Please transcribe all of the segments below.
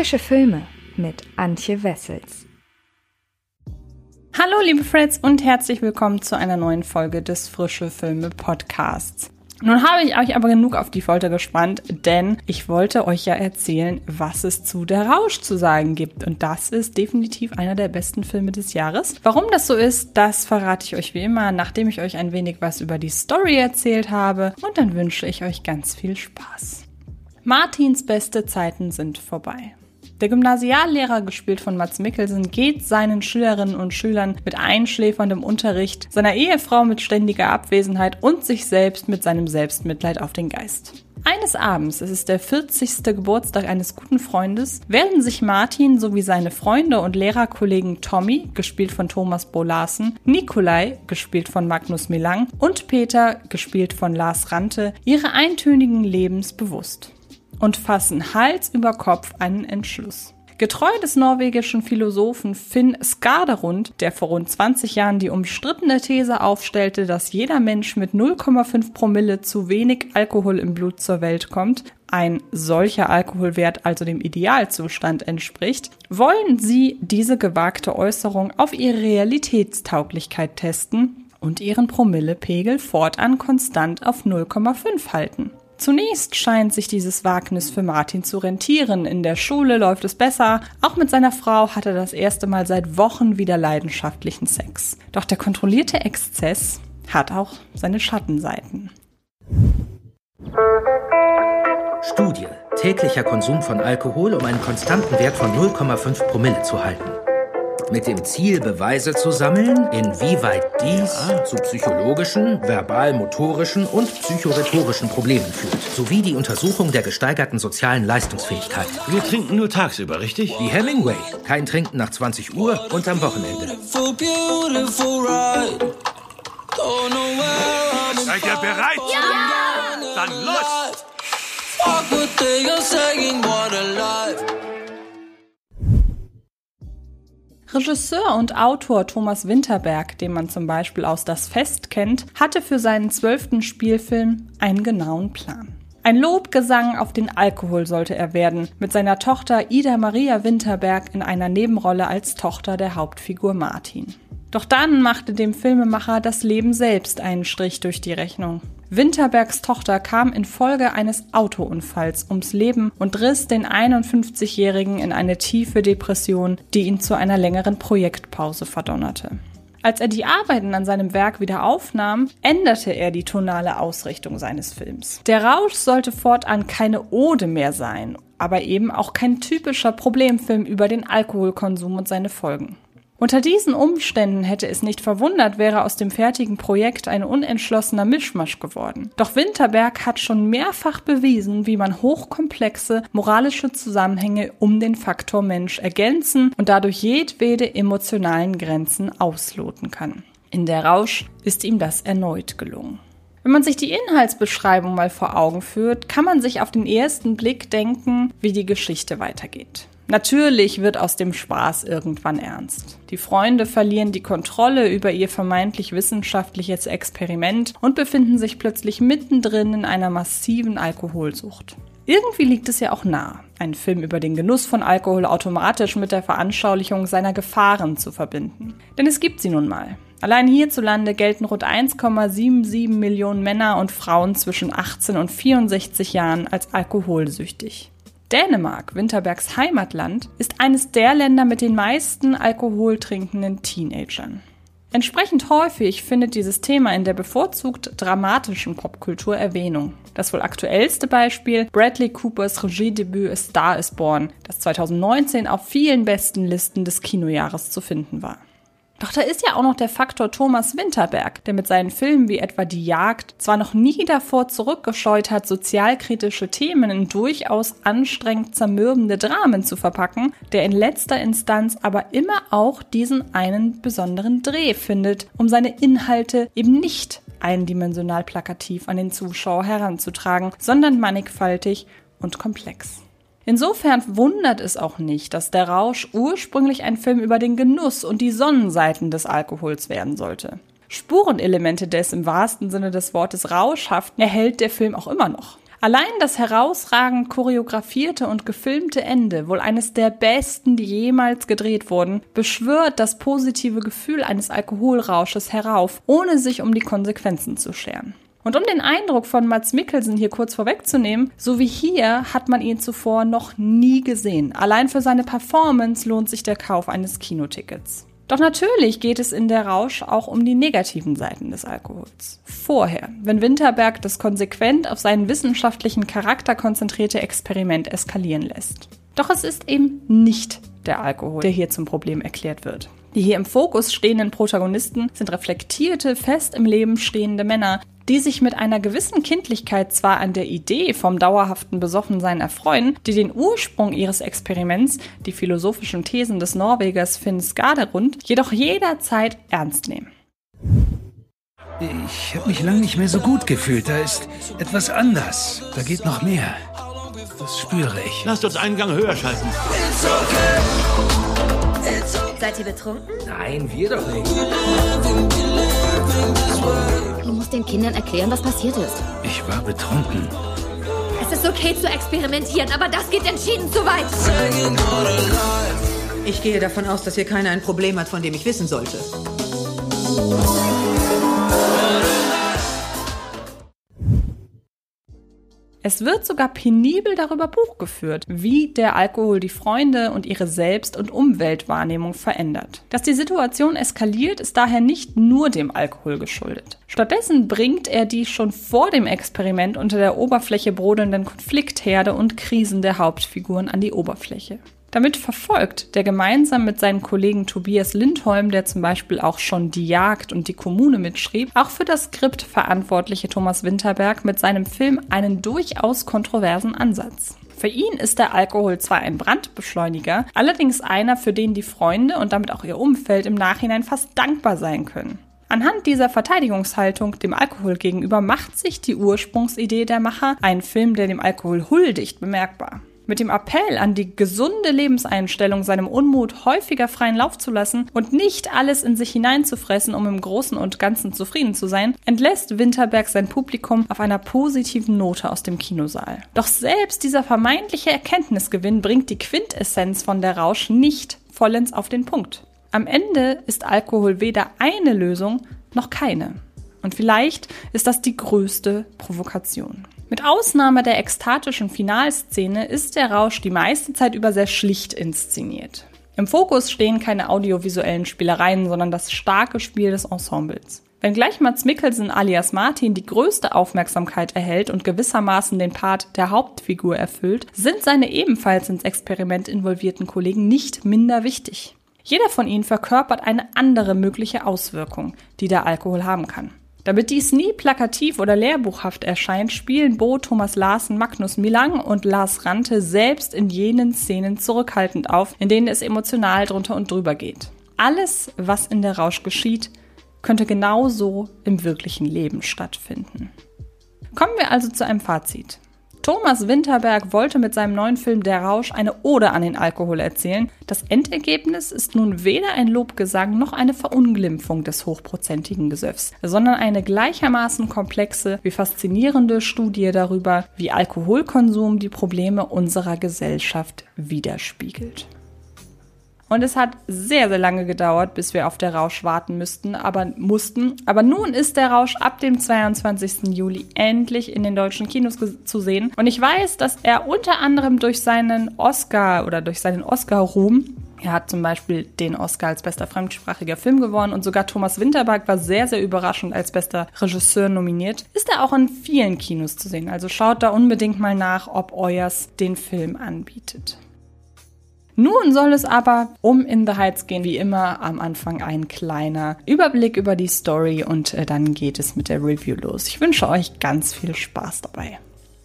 Frische Filme mit Antje Wessels. Hallo liebe Freds und herzlich willkommen zu einer neuen Folge des Frische Filme Podcasts. Nun habe ich euch aber genug auf die Folter gespannt, denn ich wollte euch ja erzählen, was es zu Der Rausch zu sagen gibt. Und das ist definitiv einer der besten Filme des Jahres. Warum das so ist, das verrate ich euch wie immer, nachdem ich euch ein wenig was über die Story erzählt habe. Und dann wünsche ich euch ganz viel Spaß. Martins beste Zeiten sind vorbei. Der Gymnasiallehrer, gespielt von Mats Mikkelsen, geht seinen Schülerinnen und Schülern mit einschläferndem Unterricht, seiner Ehefrau mit ständiger Abwesenheit und sich selbst mit seinem Selbstmitleid auf den Geist. Eines Abends, es ist der 40. Geburtstag eines guten Freundes, werden sich Martin sowie seine Freunde und Lehrerkollegen Tommy, gespielt von Thomas Bolarsen, Nikolai, gespielt von Magnus Milang und Peter, gespielt von Lars Rante, ihre eintönigen Lebens bewusst und fassen Hals über Kopf einen Entschluss. Getreu des norwegischen Philosophen Finn Skaderund, der vor rund 20 Jahren die umstrittene These aufstellte, dass jeder Mensch mit 0,5 Promille zu wenig Alkohol im Blut zur Welt kommt, ein solcher Alkoholwert also dem Idealzustand entspricht, wollen sie diese gewagte Äußerung auf ihre Realitätstauglichkeit testen und ihren Promillepegel fortan konstant auf 0,5 halten. Zunächst scheint sich dieses Wagnis für Martin zu rentieren. In der Schule läuft es besser. Auch mit seiner Frau hat er das erste Mal seit Wochen wieder leidenschaftlichen Sex. Doch der kontrollierte Exzess hat auch seine Schattenseiten. Studie. Täglicher Konsum von Alkohol, um einen konstanten Wert von 0,5 Promille zu halten mit dem Ziel, Beweise zu sammeln, inwieweit dies ah. zu psychologischen, verbal-motorischen und psychorhetorischen Problemen führt, sowie die Untersuchung der gesteigerten sozialen Leistungsfähigkeit. Wir trinken nur tagsüber, richtig? Wie Hemingway. Kein Trinken nach 20 Uhr und am Wochenende. Seid ihr bereit? Ja! Dann los! Regisseur und Autor Thomas Winterberg, den man zum Beispiel aus Das Fest kennt, hatte für seinen zwölften Spielfilm einen genauen Plan. Ein Lobgesang auf den Alkohol sollte er werden, mit seiner Tochter Ida Maria Winterberg in einer Nebenrolle als Tochter der Hauptfigur Martin. Doch dann machte dem Filmemacher das Leben selbst einen Strich durch die Rechnung. Winterbergs Tochter kam infolge eines Autounfalls ums Leben und riss den 51-Jährigen in eine tiefe Depression, die ihn zu einer längeren Projektpause verdonnerte. Als er die Arbeiten an seinem Werk wieder aufnahm, änderte er die tonale Ausrichtung seines Films. Der Rausch sollte fortan keine Ode mehr sein, aber eben auch kein typischer Problemfilm über den Alkoholkonsum und seine Folgen. Unter diesen Umständen hätte es nicht verwundert, wäre aus dem fertigen Projekt ein unentschlossener Mischmasch geworden. Doch Winterberg hat schon mehrfach bewiesen, wie man hochkomplexe moralische Zusammenhänge um den Faktor Mensch ergänzen und dadurch jedwede emotionalen Grenzen ausloten kann. In der Rausch ist ihm das erneut gelungen. Wenn man sich die Inhaltsbeschreibung mal vor Augen führt, kann man sich auf den ersten Blick denken, wie die Geschichte weitergeht. Natürlich wird aus dem Spaß irgendwann ernst. Die Freunde verlieren die Kontrolle über ihr vermeintlich wissenschaftliches Experiment und befinden sich plötzlich mittendrin in einer massiven Alkoholsucht. Irgendwie liegt es ja auch nah, einen Film über den Genuss von Alkohol automatisch mit der Veranschaulichung seiner Gefahren zu verbinden. Denn es gibt sie nun mal. Allein hierzulande gelten rund 1,77 Millionen Männer und Frauen zwischen 18 und 64 Jahren als alkoholsüchtig. Dänemark, Winterbergs Heimatland, ist eines der Länder mit den meisten alkoholtrinkenden Teenagern. Entsprechend häufig findet dieses Thema in der bevorzugt dramatischen Popkultur Erwähnung. Das wohl aktuellste Beispiel Bradley Coopers Regiedebüt A Star is Born, das 2019 auf vielen besten Listen des Kinojahres zu finden war. Doch da ist ja auch noch der Faktor Thomas Winterberg, der mit seinen Filmen wie etwa Die Jagd zwar noch nie davor zurückgescheut hat, sozialkritische Themen in durchaus anstrengend zermürbende Dramen zu verpacken, der in letzter Instanz aber immer auch diesen einen besonderen Dreh findet, um seine Inhalte eben nicht eindimensional plakativ an den Zuschauer heranzutragen, sondern mannigfaltig und komplex. Insofern wundert es auch nicht, dass der Rausch ursprünglich ein Film über den Genuss und die Sonnenseiten des Alkohols werden sollte. Spurenelemente des im wahrsten Sinne des Wortes Rauschhaften erhält der Film auch immer noch. Allein das herausragend choreografierte und gefilmte Ende, wohl eines der besten, die jemals gedreht wurden, beschwört das positive Gefühl eines Alkoholrausches herauf, ohne sich um die Konsequenzen zu scheren. Und um den Eindruck von Mats Mikkelsen hier kurz vorwegzunehmen, so wie hier hat man ihn zuvor noch nie gesehen. Allein für seine Performance lohnt sich der Kauf eines Kinotickets. Doch natürlich geht es in der Rausch auch um die negativen Seiten des Alkohols. Vorher, wenn Winterberg das konsequent auf seinen wissenschaftlichen Charakter konzentrierte Experiment eskalieren lässt. Doch es ist eben nicht der Alkohol, der hier zum Problem erklärt wird. Die hier im Fokus stehenden Protagonisten sind reflektierte, fest im Leben stehende Männer, die sich mit einer gewissen Kindlichkeit zwar an der Idee vom dauerhaften Besoffensein erfreuen, die den Ursprung ihres Experiments, die philosophischen Thesen des Norwegers Finn Skaderund, jedoch jederzeit ernst nehmen. Ich habe mich lange nicht mehr so gut gefühlt. Da ist etwas anders. Da geht noch mehr. Das spüre ich. Lasst uns einen Gang höher schalten. Seid ihr betrunken? Nein, wir doch nicht. Du musst den Kindern erklären, was passiert ist. Ich war betrunken. Es ist okay zu experimentieren, aber das geht entschieden zu weit. Ich gehe davon aus, dass hier keiner ein Problem hat, von dem ich wissen sollte. Es wird sogar penibel darüber Buch geführt, wie der Alkohol die Freunde und ihre Selbst- und Umweltwahrnehmung verändert. Dass die Situation eskaliert, ist daher nicht nur dem Alkohol geschuldet. Stattdessen bringt er die schon vor dem Experiment unter der Oberfläche brodelnden Konfliktherde und Krisen der Hauptfiguren an die Oberfläche. Damit verfolgt der gemeinsam mit seinem Kollegen Tobias Lindholm, der zum Beispiel auch schon Die Jagd und die Kommune mitschrieb, auch für das Skript verantwortliche Thomas Winterberg mit seinem Film einen durchaus kontroversen Ansatz. Für ihn ist der Alkohol zwar ein Brandbeschleuniger, allerdings einer, für den die Freunde und damit auch ihr Umfeld im Nachhinein fast dankbar sein können. Anhand dieser Verteidigungshaltung dem Alkohol gegenüber macht sich die Ursprungsidee der Macher, einen Film, der dem Alkohol huldigt, bemerkbar. Mit dem Appell an die gesunde Lebenseinstellung, seinem Unmut häufiger freien Lauf zu lassen und nicht alles in sich hineinzufressen, um im Großen und Ganzen zufrieden zu sein, entlässt Winterberg sein Publikum auf einer positiven Note aus dem Kinosaal. Doch selbst dieser vermeintliche Erkenntnisgewinn bringt die Quintessenz von der Rausch nicht vollends auf den Punkt. Am Ende ist Alkohol weder eine Lösung noch keine. Und vielleicht ist das die größte Provokation. Mit Ausnahme der ekstatischen Finalszene ist der Rausch die meiste Zeit über sehr schlicht inszeniert. Im Fokus stehen keine audiovisuellen Spielereien, sondern das starke Spiel des Ensembles. Wenngleich Mats Mikkelsen alias Martin die größte Aufmerksamkeit erhält und gewissermaßen den Part der Hauptfigur erfüllt, sind seine ebenfalls ins Experiment involvierten Kollegen nicht minder wichtig. Jeder von ihnen verkörpert eine andere mögliche Auswirkung, die der Alkohol haben kann. Damit dies nie plakativ oder lehrbuchhaft erscheint, spielen Bo Thomas Larsen, Magnus Milang und Lars Rante selbst in jenen Szenen zurückhaltend auf, in denen es emotional drunter und drüber geht. Alles, was in der Rausch geschieht, könnte genauso im wirklichen Leben stattfinden. Kommen wir also zu einem Fazit. Thomas Winterberg wollte mit seinem neuen Film Der Rausch eine Ode an den Alkohol erzählen. Das Endergebnis ist nun weder ein Lobgesang noch eine Verunglimpfung des hochprozentigen Gesöffs, sondern eine gleichermaßen komplexe wie faszinierende Studie darüber, wie Alkoholkonsum die Probleme unserer Gesellschaft widerspiegelt. Und es hat sehr, sehr lange gedauert, bis wir auf der Rausch warten müssten, aber mussten. Aber nun ist der Rausch ab dem 22. Juli endlich in den deutschen Kinos zu sehen. Und ich weiß, dass er unter anderem durch seinen Oscar oder durch seinen Oscar-Ruhm er hat zum Beispiel den Oscar als bester fremdsprachiger Film gewonnen und sogar Thomas Winterberg war sehr, sehr überraschend als bester Regisseur nominiert. Ist er auch in vielen Kinos zu sehen. Also schaut da unbedingt mal nach, ob euers den Film anbietet. Nun soll es aber um In the Heights gehen, wie immer am Anfang ein kleiner Überblick über die Story und äh, dann geht es mit der Review los. Ich wünsche euch ganz viel Spaß dabei.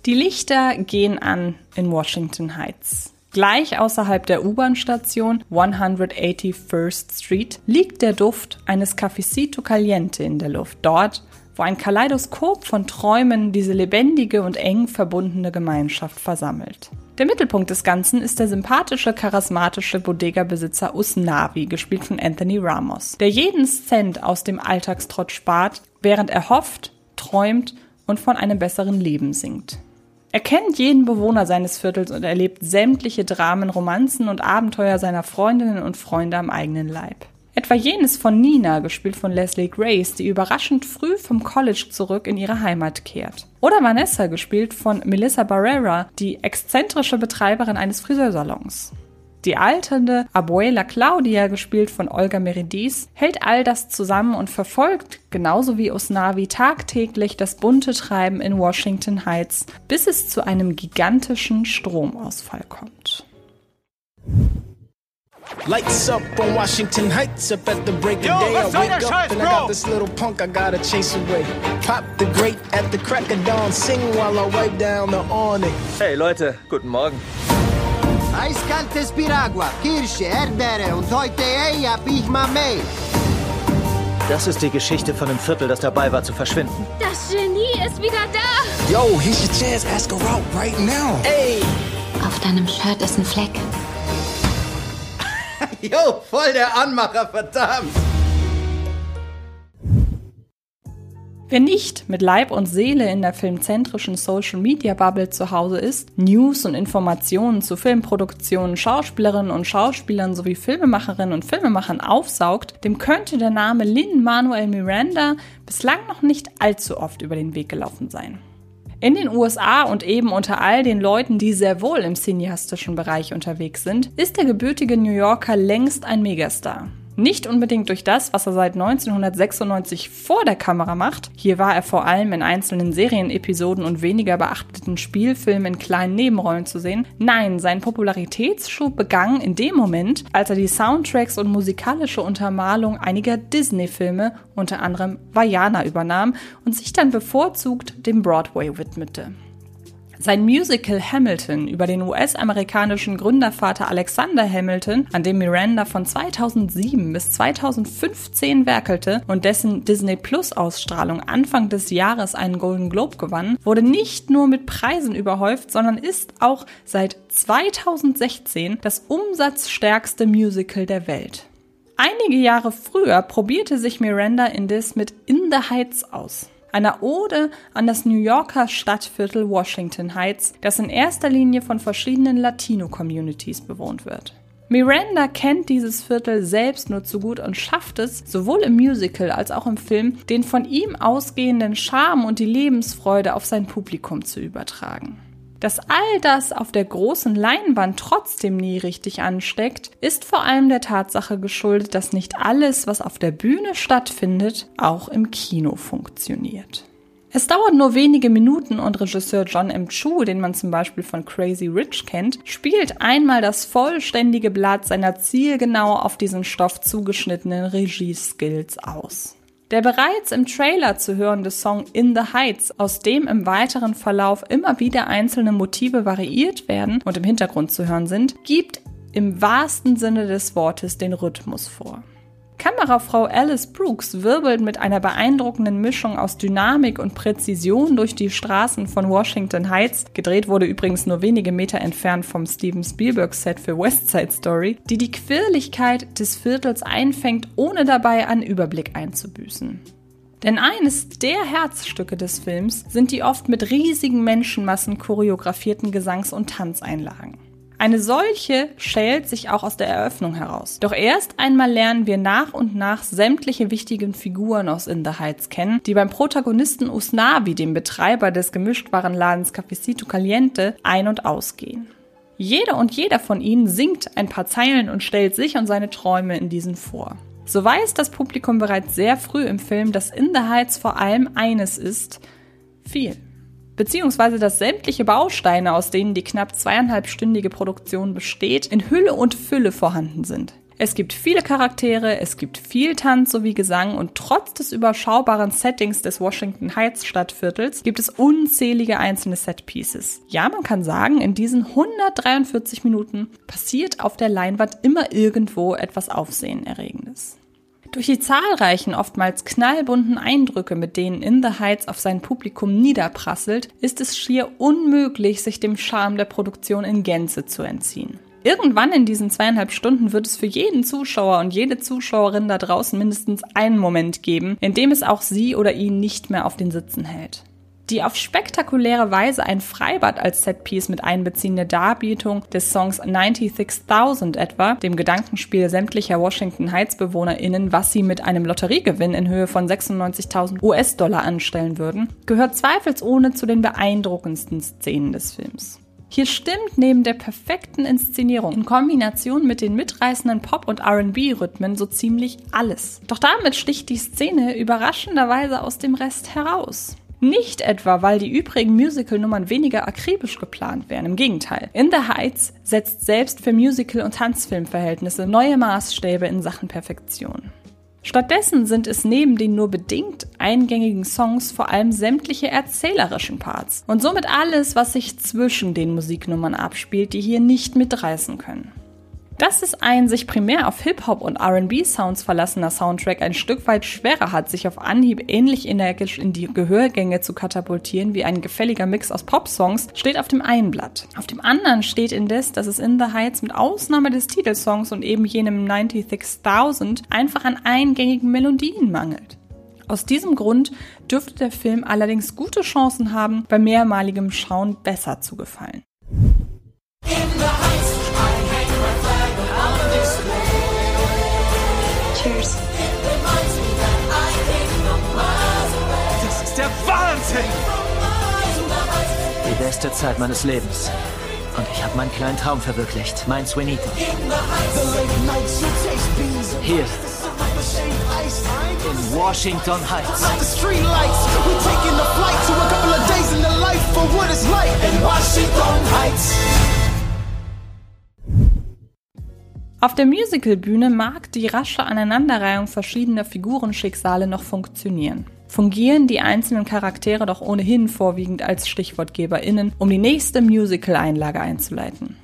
Die Lichter gehen an in Washington Heights. Gleich außerhalb der U-Bahn-Station 181st Street liegt der Duft eines Cafecito Caliente in der Luft. Dort, wo ein Kaleidoskop von Träumen diese lebendige und eng verbundene Gemeinschaft versammelt. Der Mittelpunkt des Ganzen ist der sympathische, charismatische Bodega-Besitzer Usnavi, gespielt von Anthony Ramos, der jeden Cent aus dem Alltagstrott spart, während er hofft, träumt und von einem besseren Leben singt. Er kennt jeden Bewohner seines Viertels und erlebt sämtliche Dramen, Romanzen und Abenteuer seiner Freundinnen und Freunde am eigenen Leib. Etwa jenes von Nina, gespielt von Leslie Grace, die überraschend früh vom College zurück in ihre Heimat kehrt. Oder Vanessa, gespielt von Melissa Barrera, die exzentrische Betreiberin eines Friseursalons. Die alternde Abuela Claudia, gespielt von Olga Meridis, hält all das zusammen und verfolgt, genauso wie Osnavi, tagtäglich das bunte Treiben in Washington Heights, bis es zu einem gigantischen Stromausfall kommt. Lights up on Washington Heights up at the break of Yo, day. I wake up Scheiß, and I Bro? got this little punk I gotta chase away. Pop the grate at the crack of dawn, sing while I wipe down the awning. Hey Leute, guten Morgen. Eiskaltes Piragua, Kirsche, Erdbeere und heute ey, hab ich Mamey. Das ist die Geschichte von einem Viertel, das dabei war zu verschwinden. Das Genie ist wieder da. Yo, here's your chance. Ask her out right now. Hey! Auf deinem Shirt ist ein Fleck. Jo, voll der Anmacher, verdammt. Wer nicht mit Leib und Seele in der filmzentrischen Social Media Bubble zu Hause ist, News und Informationen zu Filmproduktionen, Schauspielerinnen und Schauspielern sowie Filmemacherinnen und Filmemachern aufsaugt, dem könnte der Name Lin Manuel Miranda bislang noch nicht allzu oft über den Weg gelaufen sein. In den USA und eben unter all den Leuten, die sehr wohl im cineastischen Bereich unterwegs sind, ist der gebürtige New Yorker längst ein Megastar. Nicht unbedingt durch das, was er seit 1996 vor der Kamera macht. Hier war er vor allem in einzelnen Serienepisoden und weniger beachteten Spielfilmen in kleinen Nebenrollen zu sehen. Nein, sein Popularitätsschub begann in dem Moment, als er die Soundtracks und musikalische Untermalung einiger Disney-Filme, unter anderem Vajana, übernahm und sich dann bevorzugt dem Broadway widmete. Sein Musical Hamilton über den US-amerikanischen Gründervater Alexander Hamilton, an dem Miranda von 2007 bis 2015 werkelte und dessen Disney Plus Ausstrahlung Anfang des Jahres einen Golden Globe gewann, wurde nicht nur mit Preisen überhäuft, sondern ist auch seit 2016 das umsatzstärkste Musical der Welt. Einige Jahre früher probierte sich Miranda indes mit In the Heights aus einer Ode an das New Yorker Stadtviertel Washington Heights, das in erster Linie von verschiedenen Latino-Communities bewohnt wird. Miranda kennt dieses Viertel selbst nur zu gut und schafft es, sowohl im Musical als auch im Film, den von ihm ausgehenden Charme und die Lebensfreude auf sein Publikum zu übertragen. Dass all das auf der großen Leinwand trotzdem nie richtig ansteckt, ist vor allem der Tatsache geschuldet, dass nicht alles, was auf der Bühne stattfindet, auch im Kino funktioniert. Es dauert nur wenige Minuten und Regisseur John M. Chu, den man zum Beispiel von Crazy Rich kennt, spielt einmal das vollständige Blatt seiner zielgenau auf diesen Stoff zugeschnittenen Regieskills aus. Der bereits im Trailer zu hörende Song In the Heights, aus dem im weiteren Verlauf immer wieder einzelne Motive variiert werden und im Hintergrund zu hören sind, gibt im wahrsten Sinne des Wortes den Rhythmus vor. Kamerafrau Alice Brooks wirbelt mit einer beeindruckenden Mischung aus Dynamik und Präzision durch die Straßen von Washington Heights, gedreht wurde übrigens nur wenige Meter entfernt vom Steven Spielberg Set für West Side Story, die die Quirligkeit des Viertels einfängt, ohne dabei an Überblick einzubüßen. Denn eines der Herzstücke des Films sind die oft mit riesigen Menschenmassen choreografierten Gesangs- und Tanzeinlagen. Eine solche schält sich auch aus der Eröffnung heraus. Doch erst einmal lernen wir nach und nach sämtliche wichtigen Figuren aus In the Heights kennen, die beim Protagonisten Usnavi, dem Betreiber des Gemischtwarenladens Cafecito Caliente, ein- und ausgehen. Jeder und jeder von ihnen singt ein paar Zeilen und stellt sich und seine Träume in diesen vor. So weiß das Publikum bereits sehr früh im Film, dass In the Heights vor allem eines ist, viel beziehungsweise dass sämtliche Bausteine, aus denen die knapp zweieinhalbstündige Produktion besteht, in Hülle und Fülle vorhanden sind. Es gibt viele Charaktere, es gibt viel Tanz sowie Gesang und trotz des überschaubaren Settings des Washington Heights Stadtviertels gibt es unzählige einzelne Setpieces. Ja, man kann sagen, in diesen 143 Minuten passiert auf der Leinwand immer irgendwo etwas Aufsehenerregendes. Durch die zahlreichen, oftmals knallbunten Eindrücke, mit denen In the Heights auf sein Publikum niederprasselt, ist es schier unmöglich, sich dem Charme der Produktion in Gänze zu entziehen. Irgendwann in diesen zweieinhalb Stunden wird es für jeden Zuschauer und jede Zuschauerin da draußen mindestens einen Moment geben, in dem es auch sie oder ihn nicht mehr auf den Sitzen hält. Die auf spektakuläre Weise ein Freibad als Setpiece mit einbeziehende Darbietung des Songs 96.000 etwa, dem Gedankenspiel sämtlicher Washington Heights BewohnerInnen, was sie mit einem Lotteriegewinn in Höhe von 96.000 US-Dollar anstellen würden, gehört zweifelsohne zu den beeindruckendsten Szenen des Films. Hier stimmt neben der perfekten Inszenierung in Kombination mit den mitreißenden Pop- und RB-Rhythmen so ziemlich alles. Doch damit sticht die Szene überraschenderweise aus dem Rest heraus. Nicht etwa, weil die übrigen Musical-Nummern weniger akribisch geplant wären, im Gegenteil. In the Heights setzt selbst für Musical- und Tanzfilmverhältnisse neue Maßstäbe in Sachen Perfektion. Stattdessen sind es neben den nur bedingt eingängigen Songs vor allem sämtliche erzählerischen Parts und somit alles, was sich zwischen den Musiknummern abspielt, die hier nicht mitreißen können. Dass es ein sich primär auf Hip-Hop und RB-Sounds verlassener Soundtrack ein Stück weit schwerer hat, sich auf Anhieb ähnlich energisch in die Gehörgänge zu katapultieren wie ein gefälliger Mix aus Pop-Songs, steht auf dem einen Blatt. Auf dem anderen steht indes, dass es in The Heights mit Ausnahme des Titelsongs und eben jenem 96.000 einfach an eingängigen Melodien mangelt. Aus diesem Grund dürfte der Film allerdings gute Chancen haben, bei mehrmaligem Schauen besser zu gefallen. Cheers. Die beste Zeit meines Lebens. Und ich habe meinen kleinen Traum verwirklicht. Mein Swinito. Hier. In Washington Heights. Auf der Musicalbühne mag die rasche Aneinanderreihung verschiedener Figurenschicksale noch funktionieren. Fungieren die einzelnen Charaktere doch ohnehin vorwiegend als StichwortgeberInnen, um die nächste Musical-Einlage einzuleiten.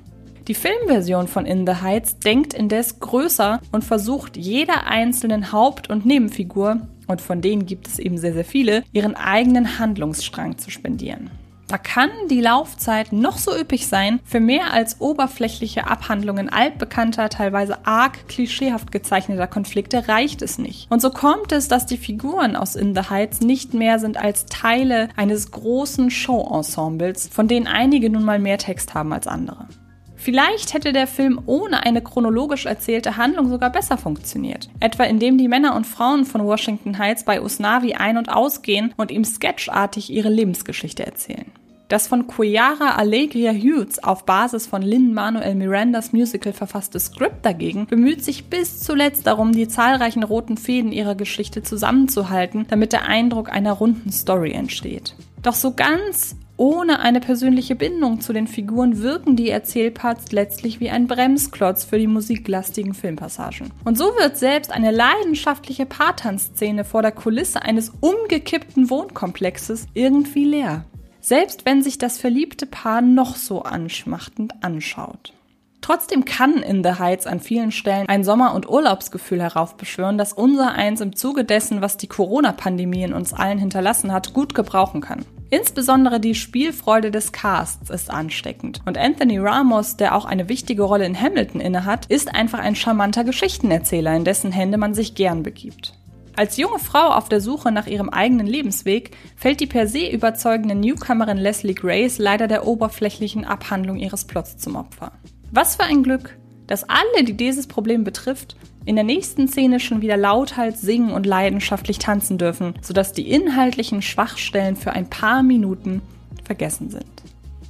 Die Filmversion von In the Heights denkt indes größer und versucht jeder einzelnen Haupt- und Nebenfigur, und von denen gibt es eben sehr, sehr viele, ihren eigenen Handlungsstrang zu spendieren. Da kann die Laufzeit noch so üppig sein, für mehr als oberflächliche Abhandlungen altbekannter, teilweise arg klischeehaft gezeichneter Konflikte reicht es nicht. Und so kommt es, dass die Figuren aus In the Heights nicht mehr sind als Teile eines großen Show-Ensembles, von denen einige nun mal mehr Text haben als andere. Vielleicht hätte der Film ohne eine chronologisch erzählte Handlung sogar besser funktioniert. Etwa indem die Männer und Frauen von Washington Heights bei Usnavi ein- und ausgehen und ihm sketchartig ihre Lebensgeschichte erzählen. Das von Quiara Alegria Hughes auf Basis von Lin-Manuel Mirandas Musical verfasste Skript dagegen bemüht sich bis zuletzt darum, die zahlreichen roten Fäden ihrer Geschichte zusammenzuhalten, damit der Eindruck einer runden Story entsteht. Doch so ganz ohne eine persönliche Bindung zu den Figuren wirken die Erzählparts letztlich wie ein Bremsklotz für die musiklastigen Filmpassagen. Und so wird selbst eine leidenschaftliche Paartanzszene vor der Kulisse eines umgekippten Wohnkomplexes irgendwie leer selbst wenn sich das verliebte Paar noch so anschmachtend anschaut. Trotzdem kann In the Heights an vielen Stellen ein Sommer- und Urlaubsgefühl heraufbeschwören, das unser eins im Zuge dessen, was die Corona-Pandemie in uns allen hinterlassen hat, gut gebrauchen kann. Insbesondere die Spielfreude des Casts ist ansteckend. Und Anthony Ramos, der auch eine wichtige Rolle in Hamilton innehat, ist einfach ein charmanter Geschichtenerzähler, in dessen Hände man sich gern begibt. Als junge Frau auf der Suche nach ihrem eigenen Lebensweg fällt die per se überzeugende Newcomerin Leslie Grace leider der oberflächlichen Abhandlung ihres Plots zum Opfer. Was für ein Glück, dass alle, die dieses Problem betrifft, in der nächsten Szene schon wieder lauthals singen und leidenschaftlich tanzen dürfen, sodass die inhaltlichen Schwachstellen für ein paar Minuten vergessen sind.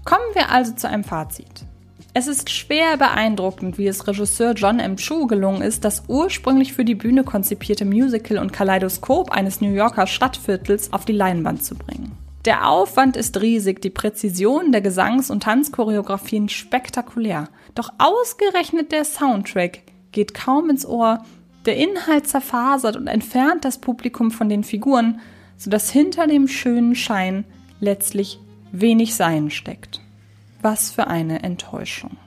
Kommen wir also zu einem Fazit. Es ist schwer beeindruckend, wie es Regisseur John M. Chu gelungen ist, das ursprünglich für die Bühne konzipierte Musical und Kaleidoskop eines New Yorker Stadtviertels auf die Leinwand zu bringen. Der Aufwand ist riesig, die Präzision der Gesangs- und Tanzchoreografien spektakulär. Doch ausgerechnet der Soundtrack geht kaum ins Ohr, der Inhalt zerfasert und entfernt das Publikum von den Figuren, sodass hinter dem schönen Schein letztlich wenig Sein steckt. Was für eine Enttäuschung.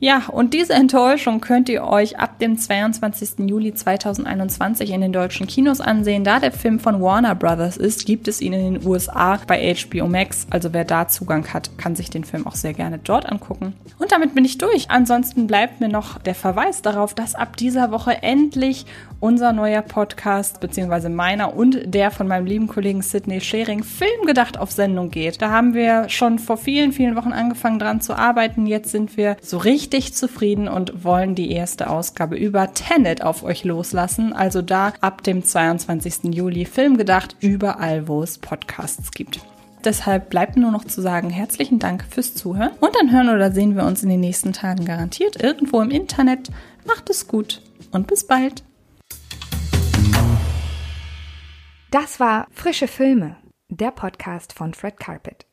Ja, und diese Enttäuschung könnt ihr euch ab dem 22. Juli 2021 in den deutschen Kinos ansehen. Da der Film von Warner Brothers ist, gibt es ihn in den USA bei HBO Max. Also wer da Zugang hat, kann sich den Film auch sehr gerne dort angucken. Und damit bin ich durch. Ansonsten bleibt mir noch der Verweis darauf, dass ab dieser Woche endlich unser neuer Podcast, beziehungsweise meiner und der von meinem lieben Kollegen Sidney Schering, Filmgedacht auf Sendung geht. Da haben wir schon vor vielen, vielen Wochen angefangen dran zu arbeiten. Jetzt sind wir so richtig zufrieden und wollen die erste Ausgabe über Tenet auf euch loslassen. Also da ab dem 22. Juli Filmgedacht überall, wo es Podcasts gibt. Deshalb bleibt nur noch zu sagen, herzlichen Dank fürs Zuhören. Und dann hören oder sehen wir uns in den nächsten Tagen garantiert irgendwo im Internet. Macht es gut und bis bald. Das war Frische Filme, der Podcast von Fred Carpet.